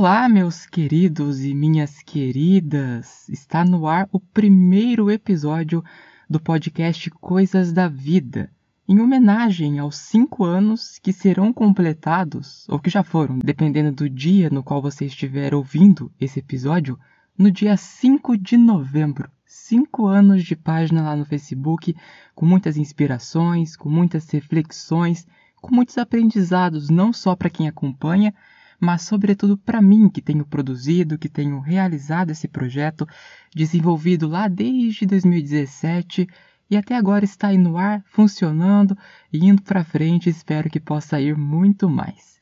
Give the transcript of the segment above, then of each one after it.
Olá, meus queridos e minhas queridas! Está no ar o primeiro episódio do podcast Coisas da Vida, em homenagem aos cinco anos que serão completados, ou que já foram, dependendo do dia no qual você estiver ouvindo esse episódio, no dia 5 de novembro. Cinco anos de página lá no Facebook, com muitas inspirações, com muitas reflexões, com muitos aprendizados, não só para quem acompanha, mas sobretudo para mim que tenho produzido, que tenho realizado esse projeto, desenvolvido lá desde 2017 e até agora está aí no ar, funcionando e indo para frente, espero que possa ir muito mais.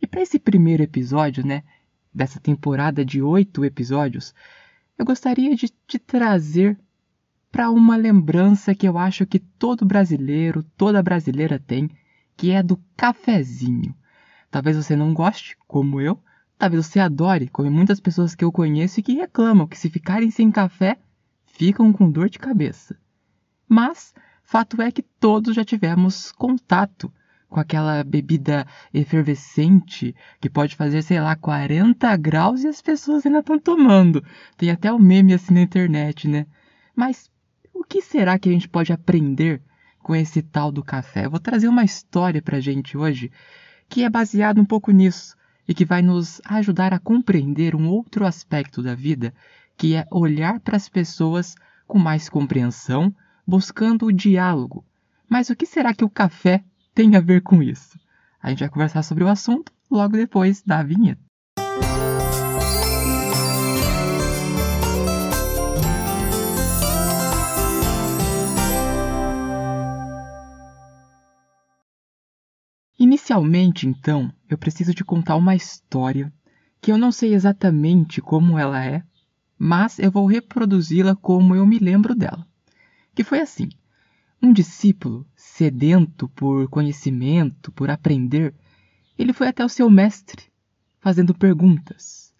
E para esse primeiro episódio, né, dessa temporada de oito episódios, eu gostaria de te trazer para uma lembrança que eu acho que todo brasileiro, toda brasileira tem, que é do cafezinho. Talvez você não goste, como eu. Talvez você adore, como muitas pessoas que eu conheço e que reclamam que se ficarem sem café, ficam com dor de cabeça. Mas, fato é que todos já tivemos contato com aquela bebida efervescente que pode fazer, sei lá, 40 graus e as pessoas ainda estão tomando. Tem até o um meme assim na internet, né? Mas o que será que a gente pode aprender com esse tal do café? Eu vou trazer uma história pra gente hoje que é baseado um pouco nisso e que vai nos ajudar a compreender um outro aspecto da vida, que é olhar para as pessoas com mais compreensão, buscando o diálogo. Mas o que será que o café tem a ver com isso? A gente vai conversar sobre o assunto logo depois da vinheta. Inicialmente, então, eu preciso te contar uma história que eu não sei exatamente como ela é, mas eu vou reproduzi-la como eu me lembro dela. Que foi assim: um discípulo, sedento por conhecimento, por aprender, ele foi até o seu mestre, fazendo perguntas.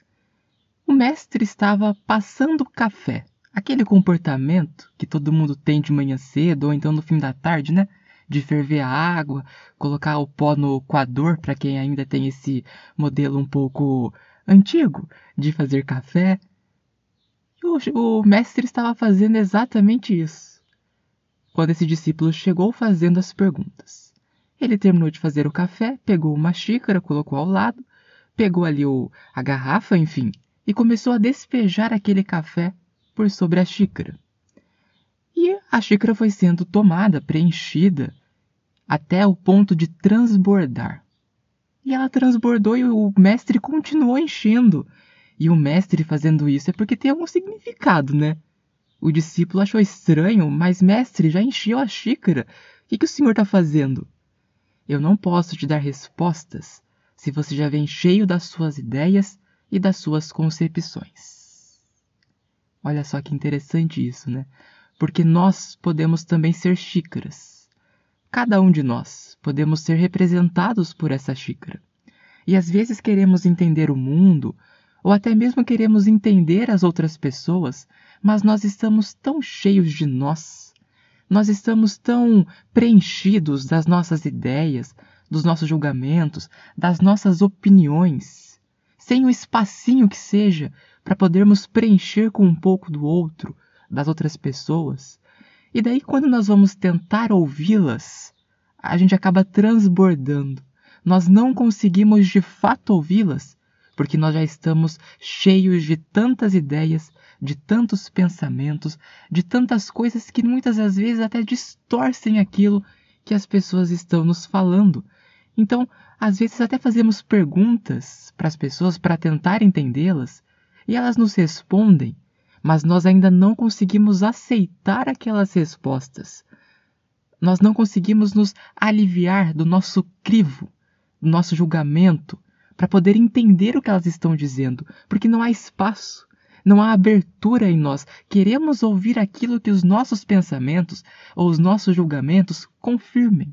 O mestre estava passando café, aquele comportamento que todo mundo tem de manhã cedo ou então no fim da tarde, né? De ferver a água, colocar o pó no coador para quem ainda tem esse modelo um pouco antigo de fazer café. E o, o mestre estava fazendo exatamente isso. Quando esse discípulo chegou fazendo as perguntas. Ele terminou de fazer o café, pegou uma xícara, colocou ao lado, pegou ali o, a garrafa, enfim, e começou a despejar aquele café por sobre a xícara. E a xícara foi sendo tomada, preenchida até o ponto de transbordar. E ela transbordou e o mestre continuou enchendo. E o mestre fazendo isso é porque tem algum significado, né? O discípulo achou estranho, mas mestre, já encheu a xícara. O que, que o senhor está fazendo? Eu não posso te dar respostas se você já vem cheio das suas ideias e das suas concepções. Olha só que interessante isso, né? Porque nós podemos também ser xícaras Cada um de nós podemos ser representados por essa xícara. E às vezes queremos entender o mundo, ou até mesmo queremos entender as outras pessoas, mas nós estamos tão cheios de nós, nós estamos tão preenchidos das nossas ideias, dos nossos julgamentos, das nossas opiniões, sem um espacinho que seja para podermos preencher com um pouco do outro, das outras pessoas, e daí, quando nós vamos tentar ouvi-las, a gente acaba transbordando. Nós não conseguimos de fato ouvi-las, porque nós já estamos cheios de tantas ideias, de tantos pensamentos, de tantas coisas que muitas das vezes até distorcem aquilo que as pessoas estão nos falando. Então, às vezes até fazemos perguntas para as pessoas para tentar entendê-las, e elas nos respondem mas nós ainda não conseguimos aceitar aquelas respostas. Nós não conseguimos nos aliviar do nosso crivo, do nosso julgamento, para poder entender o que elas estão dizendo, porque não há espaço, não há abertura em nós. Queremos ouvir aquilo que os nossos pensamentos ou os nossos julgamentos confirmem.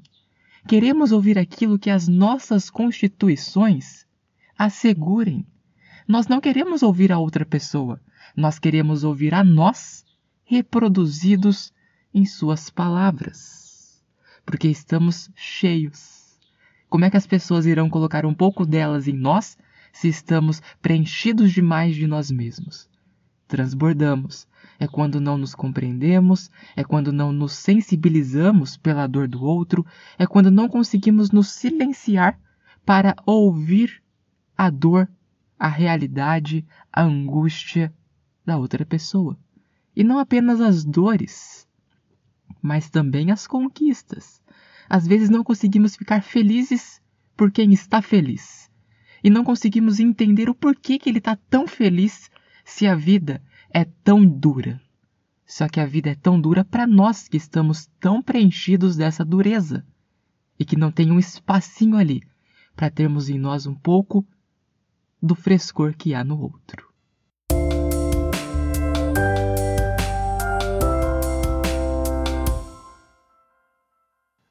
Queremos ouvir aquilo que as nossas constituições assegurem. Nós não queremos ouvir a outra pessoa, nós queremos ouvir a nós reproduzidos em Suas palavras, porque estamos cheios. Como é que as pessoas irão colocar um pouco delas em nós se estamos preenchidos demais de nós mesmos. Transbordamos. É quando não nos compreendemos, é quando não nos sensibilizamos pela dor do outro, é quando não conseguimos nos silenciar para ouvir a dor, a realidade, a angústia da outra pessoa. E não apenas as dores, mas também as conquistas. Às vezes não conseguimos ficar felizes por quem está feliz. E não conseguimos entender o porquê que ele está tão feliz se a vida é tão dura. Só que a vida é tão dura para nós que estamos tão preenchidos dessa dureza e que não tem um espacinho ali para termos em nós um pouco do frescor que há no outro.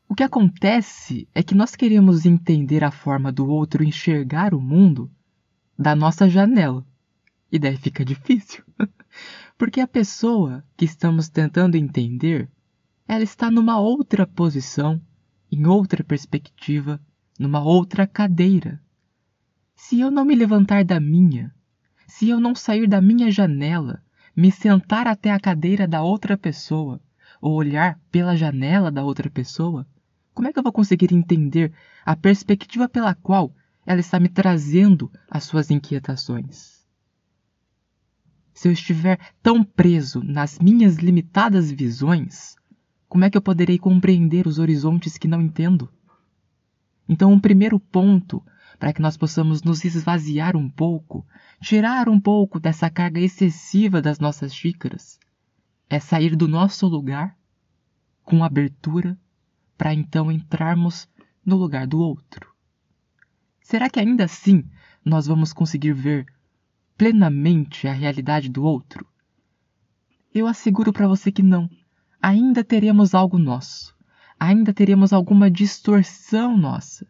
O que acontece é que nós queremos entender a forma do outro enxergar o mundo da nossa janela. E daí fica difícil. Porque a pessoa que estamos tentando entender, ela está numa outra posição, em outra perspectiva, numa outra cadeira. Se eu não me levantar da minha, se eu não sair da minha janela, me sentar até a cadeira da outra pessoa, ou olhar pela janela da outra pessoa, como é que eu vou conseguir entender a perspectiva pela qual ela está me trazendo as suas inquietações? se eu estiver tão preso nas minhas limitadas visões, como é que eu poderei compreender os horizontes que não entendo? Então, um primeiro ponto para que nós possamos nos esvaziar um pouco, tirar um pouco dessa carga excessiva das nossas xícaras, é sair do nosso lugar com abertura para então entrarmos no lugar do outro. Será que ainda assim nós vamos conseguir ver plenamente a realidade do outro? Eu asseguro para você que não. Ainda teremos algo nosso. Ainda teremos alguma distorção nossa.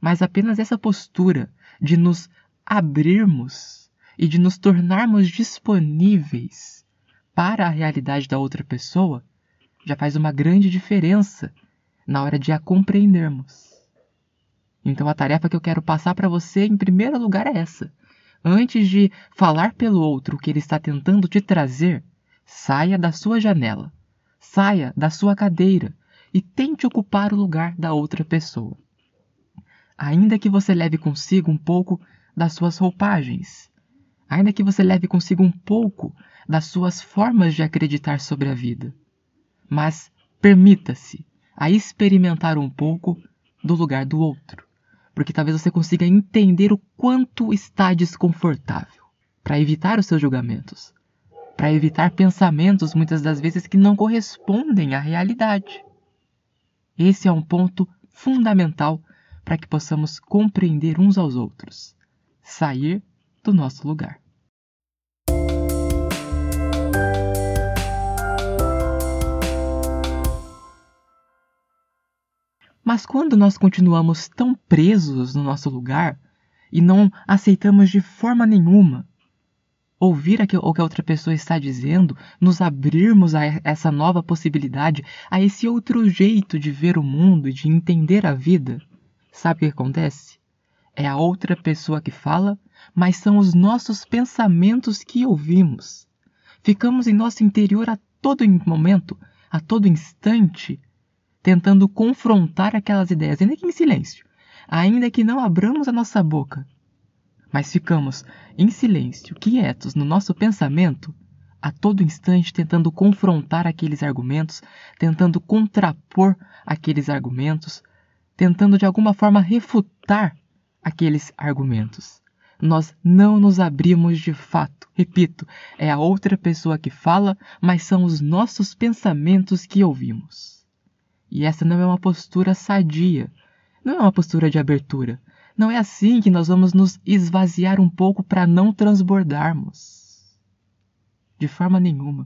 Mas apenas essa postura de nos abrirmos e de nos tornarmos disponíveis para a realidade da outra pessoa já faz uma grande diferença na hora de a compreendermos. Então a tarefa que eu quero passar para você em primeiro lugar é essa: Antes de falar pelo outro o que ele está tentando te trazer, saia da sua janela, saia da sua cadeira e tente ocupar o lugar da outra pessoa. Ainda que você leve consigo um pouco das suas roupagens, ainda que você leve consigo um pouco das suas formas de acreditar sobre a vida, mas permita-se a experimentar um pouco do lugar do outro. Porque talvez você consiga entender o quanto está desconfortável, para evitar os seus julgamentos, para evitar pensamentos muitas das vezes que não correspondem à realidade. Esse é um ponto fundamental para que possamos compreender uns aos outros, sair do nosso lugar. Mas quando nós continuamos tão presos no nosso lugar e não aceitamos de forma nenhuma ouvir o que a outra pessoa está dizendo, nos abrirmos a essa nova possibilidade, a esse outro jeito de ver o mundo de entender a vida, sabe o que acontece? É a outra pessoa que fala, mas são os nossos pensamentos que ouvimos. Ficamos em nosso interior a todo momento, a todo instante, tentando confrontar aquelas ideias, ainda que em silêncio, ainda que não abramos a nossa boca, mas ficamos em silêncio, quietos no nosso pensamento, a todo instante tentando confrontar aqueles argumentos, tentando contrapor aqueles argumentos, tentando de alguma forma refutar aqueles argumentos. Nós não nos abrimos de fato. Repito, é a outra pessoa que fala, mas são os nossos pensamentos que ouvimos. E essa não é uma postura sadia, não é uma postura de abertura. Não é assim que nós vamos nos esvaziar um pouco para não transbordarmos. De forma nenhuma.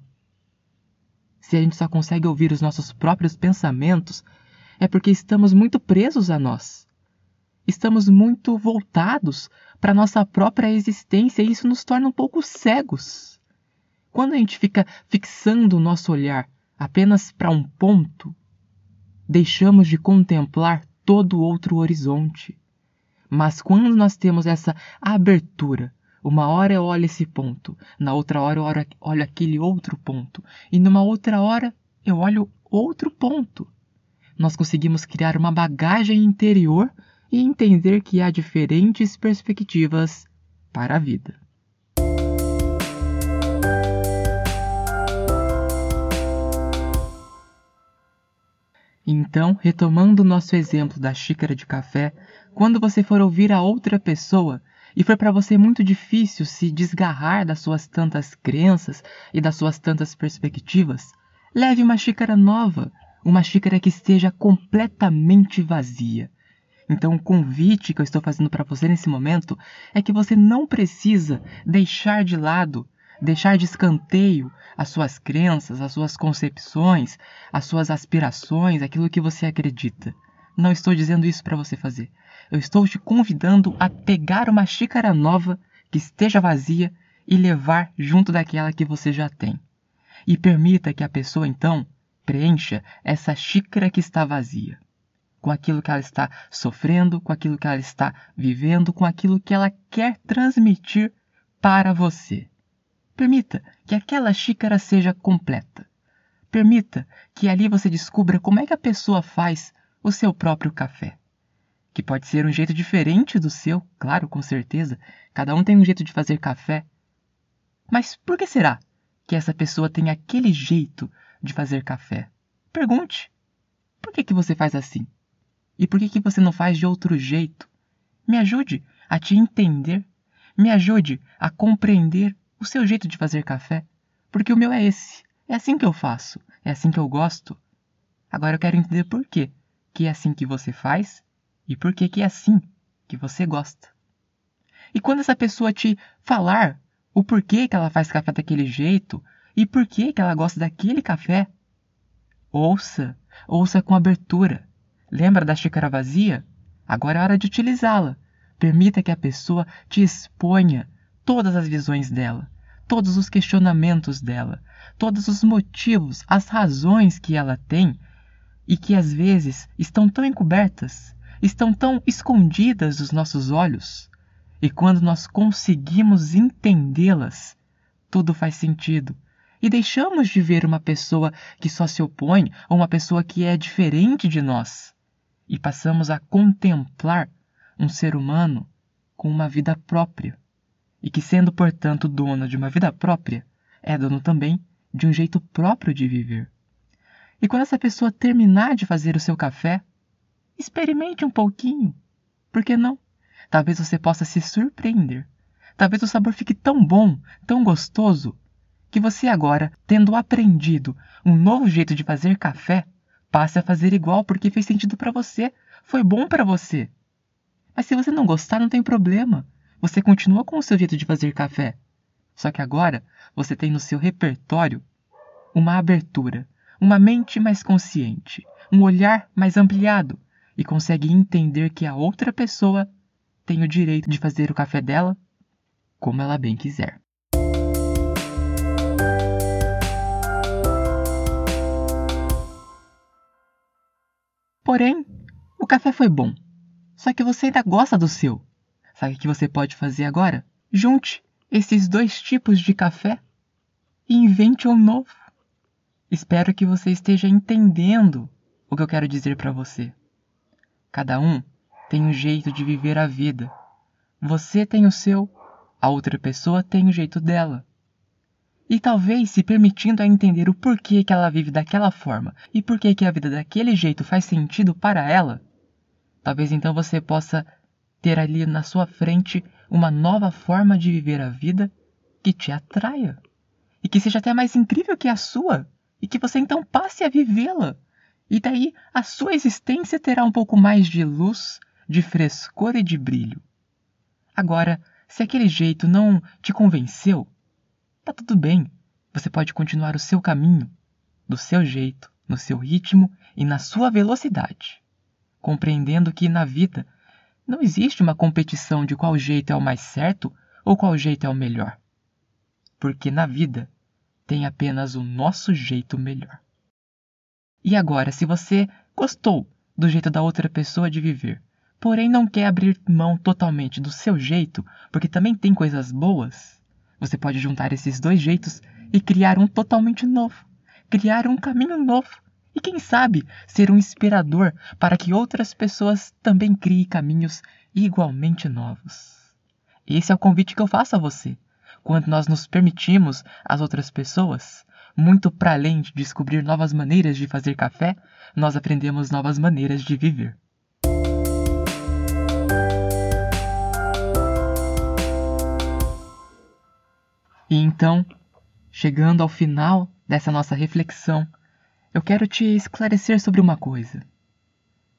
Se a gente só consegue ouvir os nossos próprios pensamentos, é porque estamos muito presos a nós. Estamos muito voltados para nossa própria existência e isso nos torna um pouco cegos. Quando a gente fica fixando o nosso olhar apenas para um ponto, deixamos de contemplar todo outro horizonte. Mas quando nós temos essa abertura, uma hora eu olho esse ponto, na outra hora eu olho aquele outro ponto, e numa outra hora eu olho outro ponto. Nós conseguimos criar uma bagagem interior e entender que há diferentes perspectivas para a vida. Então, retomando o nosso exemplo da xícara de café, quando você for ouvir a outra pessoa e for para você muito difícil se desgarrar das suas tantas crenças e das suas tantas perspectivas, leve uma xícara nova, uma xícara que esteja completamente vazia. Então, o convite que eu estou fazendo para você nesse momento é que você não precisa deixar de lado deixar de escanteio as suas crenças, as suas concepções, as suas aspirações, aquilo que você acredita. Não estou dizendo isso para você fazer. Eu estou te convidando a pegar uma xícara nova que esteja vazia e levar junto daquela que você já tem. E permita que a pessoa então preencha essa xícara que está vazia, com aquilo que ela está sofrendo, com aquilo que ela está vivendo, com aquilo que ela quer transmitir para você. Permita que aquela xícara seja completa. Permita que ali você descubra como é que a pessoa faz o seu próprio café. Que pode ser um jeito diferente do seu, claro, com certeza. Cada um tem um jeito de fazer café. Mas por que será que essa pessoa tem aquele jeito de fazer café? Pergunte. Por que, que você faz assim? E por que, que você não faz de outro jeito? Me ajude a te entender. Me ajude a compreender o seu jeito de fazer café, porque o meu é esse. É assim que eu faço, é assim que eu gosto. Agora eu quero entender por quê que é assim que você faz e por que que é assim que você gosta. E quando essa pessoa te falar o porquê que ela faz café daquele jeito e por que que ela gosta daquele café, ouça, ouça com abertura. Lembra da xícara vazia? Agora é hora de utilizá-la. Permita que a pessoa te exponha todas as visões dela, todos os questionamentos dela, todos os motivos, as razões que ela tem e que às vezes estão tão encobertas, estão tão escondidas dos nossos olhos. E quando nós conseguimos entendê-las, tudo faz sentido. E deixamos de ver uma pessoa que só se opõe ou uma pessoa que é diferente de nós. E passamos a contemplar um ser humano com uma vida própria, e que, sendo portanto dono de uma vida própria, é dono também de um jeito próprio de viver. E quando essa pessoa terminar de fazer o seu café, experimente um pouquinho. Por que não? Talvez você possa se surpreender. Talvez o sabor fique tão bom, tão gostoso, que você agora, tendo aprendido um novo jeito de fazer café, passe a fazer igual porque fez sentido para você, foi bom para você. Mas se você não gostar, não tem problema. Você continua com o seu jeito de fazer café. Só que agora você tem no seu repertório uma abertura, uma mente mais consciente, um olhar mais ampliado e consegue entender que a outra pessoa tem o direito de fazer o café dela como ela bem quiser. Porém, o café foi bom. Só que você ainda gosta do seu. Sabe o que você pode fazer agora? Junte esses dois tipos de café e invente um novo. Espero que você esteja entendendo o que eu quero dizer para você. Cada um tem um jeito de viver a vida. Você tem o seu, a outra pessoa tem o jeito dela. E talvez se permitindo a entender o porquê que ela vive daquela forma e porquê que a vida daquele jeito faz sentido para ela, talvez então você possa ter ali na sua frente uma nova forma de viver a vida que te atraia e que seja até mais incrível que a sua e que você então passe a vivê-la. E daí a sua existência terá um pouco mais de luz, de frescor e de brilho. Agora, se aquele jeito não te convenceu, tá tudo bem. Você pode continuar o seu caminho, do seu jeito, no seu ritmo e na sua velocidade, compreendendo que na vida não existe uma competição de qual jeito é o mais certo ou qual jeito é o melhor. Porque na vida tem apenas o nosso jeito melhor. E agora, se você gostou do jeito da outra pessoa de viver, porém não quer abrir mão totalmente do seu jeito, porque também tem coisas boas, você pode juntar esses dois jeitos e criar um totalmente novo, criar um caminho novo e quem sabe ser um inspirador para que outras pessoas também criem caminhos igualmente novos. Esse é o convite que eu faço a você. Quando nós nos permitimos às outras pessoas, muito para além de descobrir novas maneiras de fazer café, nós aprendemos novas maneiras de viver. E então, chegando ao final dessa nossa reflexão, eu quero te esclarecer sobre uma coisa.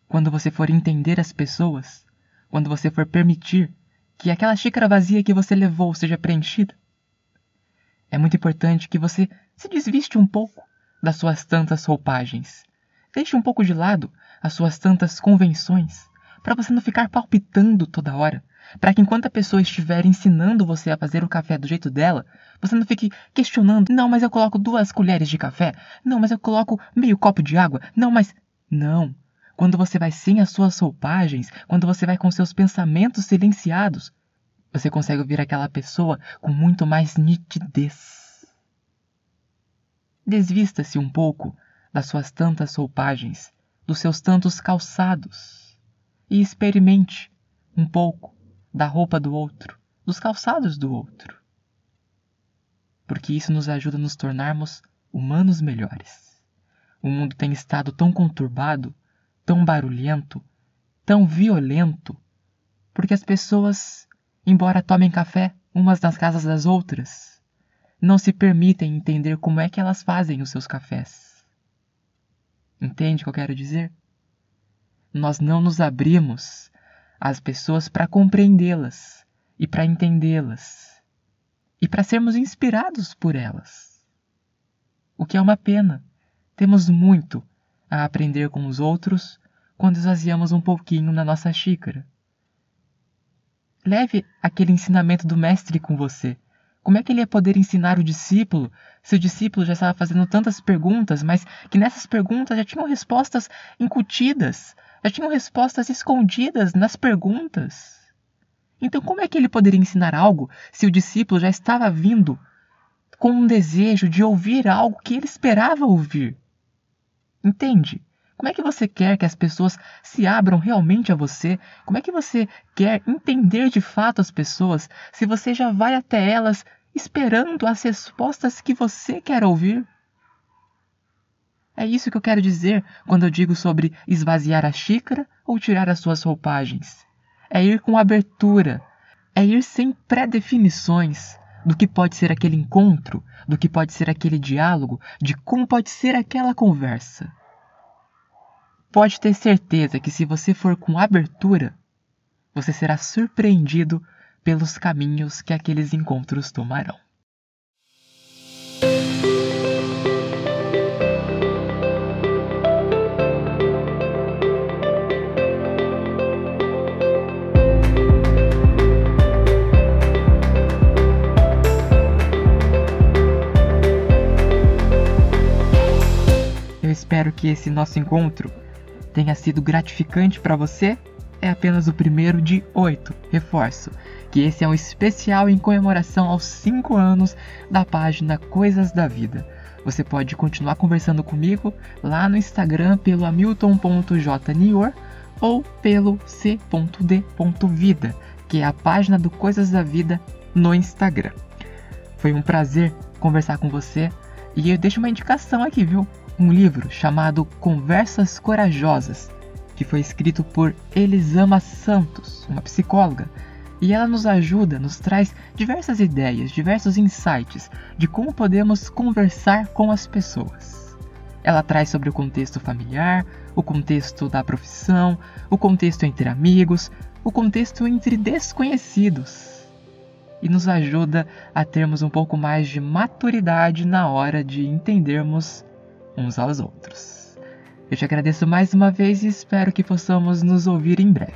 Quando você for entender as pessoas, quando você for permitir que aquela xícara vazia que você levou seja preenchida, é muito importante que você se desviste um pouco das suas tantas roupagens. Deixe um pouco de lado as suas tantas convenções, para você não ficar palpitando toda hora, para que enquanto a pessoa estiver ensinando você a fazer o café do jeito dela, você não fique questionando, não, mas eu coloco duas colheres de café, não, mas eu coloco meio copo de água, não, mas. Não. Quando você vai sem as suas roupagens, quando você vai com seus pensamentos silenciados, você consegue ouvir aquela pessoa com muito mais nitidez. Desvista-se um pouco das suas tantas roupagens, dos seus tantos calçados, e experimente um pouco da roupa do outro, dos calçados do outro. Porque isso nos ajuda a nos tornarmos humanos melhores. O mundo tem estado tão conturbado, tão barulhento, tão violento, porque as pessoas, embora tomem café umas nas casas das outras, não se permitem entender como é que elas fazem os seus cafés. Entende o que eu quero dizer? Nós não nos abrimos as pessoas para compreendê-las e para entendê-las e para sermos inspirados por elas. O que é uma pena. Temos muito a aprender com os outros quando esvaziamos um pouquinho na nossa xícara. Leve aquele ensinamento do mestre com você. Como é que ele ia poder ensinar o discípulo se o discípulo já estava fazendo tantas perguntas, mas que nessas perguntas já tinham respostas incutidas, já tinham respostas escondidas nas perguntas. Então, como é que ele poderia ensinar algo se o discípulo já estava vindo com um desejo de ouvir algo que ele esperava ouvir? Entende? Como é que você quer que as pessoas se abram realmente a você? Como é que você quer entender de fato as pessoas se você já vai até elas esperando as respostas que você quer ouvir? É isso que eu quero dizer quando eu digo sobre esvaziar a xícara ou tirar as suas roupagens. É ir com abertura, é ir sem pré-definições do que pode ser aquele encontro, do que pode ser aquele diálogo, de como pode ser aquela conversa. Pode ter certeza que se você for com abertura, você será surpreendido pelos caminhos que aqueles encontros tomarão. Espero que esse nosso encontro tenha sido gratificante para você. É apenas o primeiro de oito. Reforço que esse é um especial em comemoração aos cinco anos da página Coisas da Vida. Você pode continuar conversando comigo lá no Instagram pelo hamilton.jnior ou pelo c.d.vida, que é a página do Coisas da Vida no Instagram. Foi um prazer conversar com você e eu deixo uma indicação aqui, viu? Um livro chamado Conversas Corajosas, que foi escrito por Elisama Santos, uma psicóloga, e ela nos ajuda, nos traz diversas ideias, diversos insights de como podemos conversar com as pessoas. Ela traz sobre o contexto familiar, o contexto da profissão, o contexto entre amigos, o contexto entre desconhecidos. E nos ajuda a termos um pouco mais de maturidade na hora de entendermos uns aos outros. Eu te agradeço mais uma vez e espero que possamos nos ouvir em breve.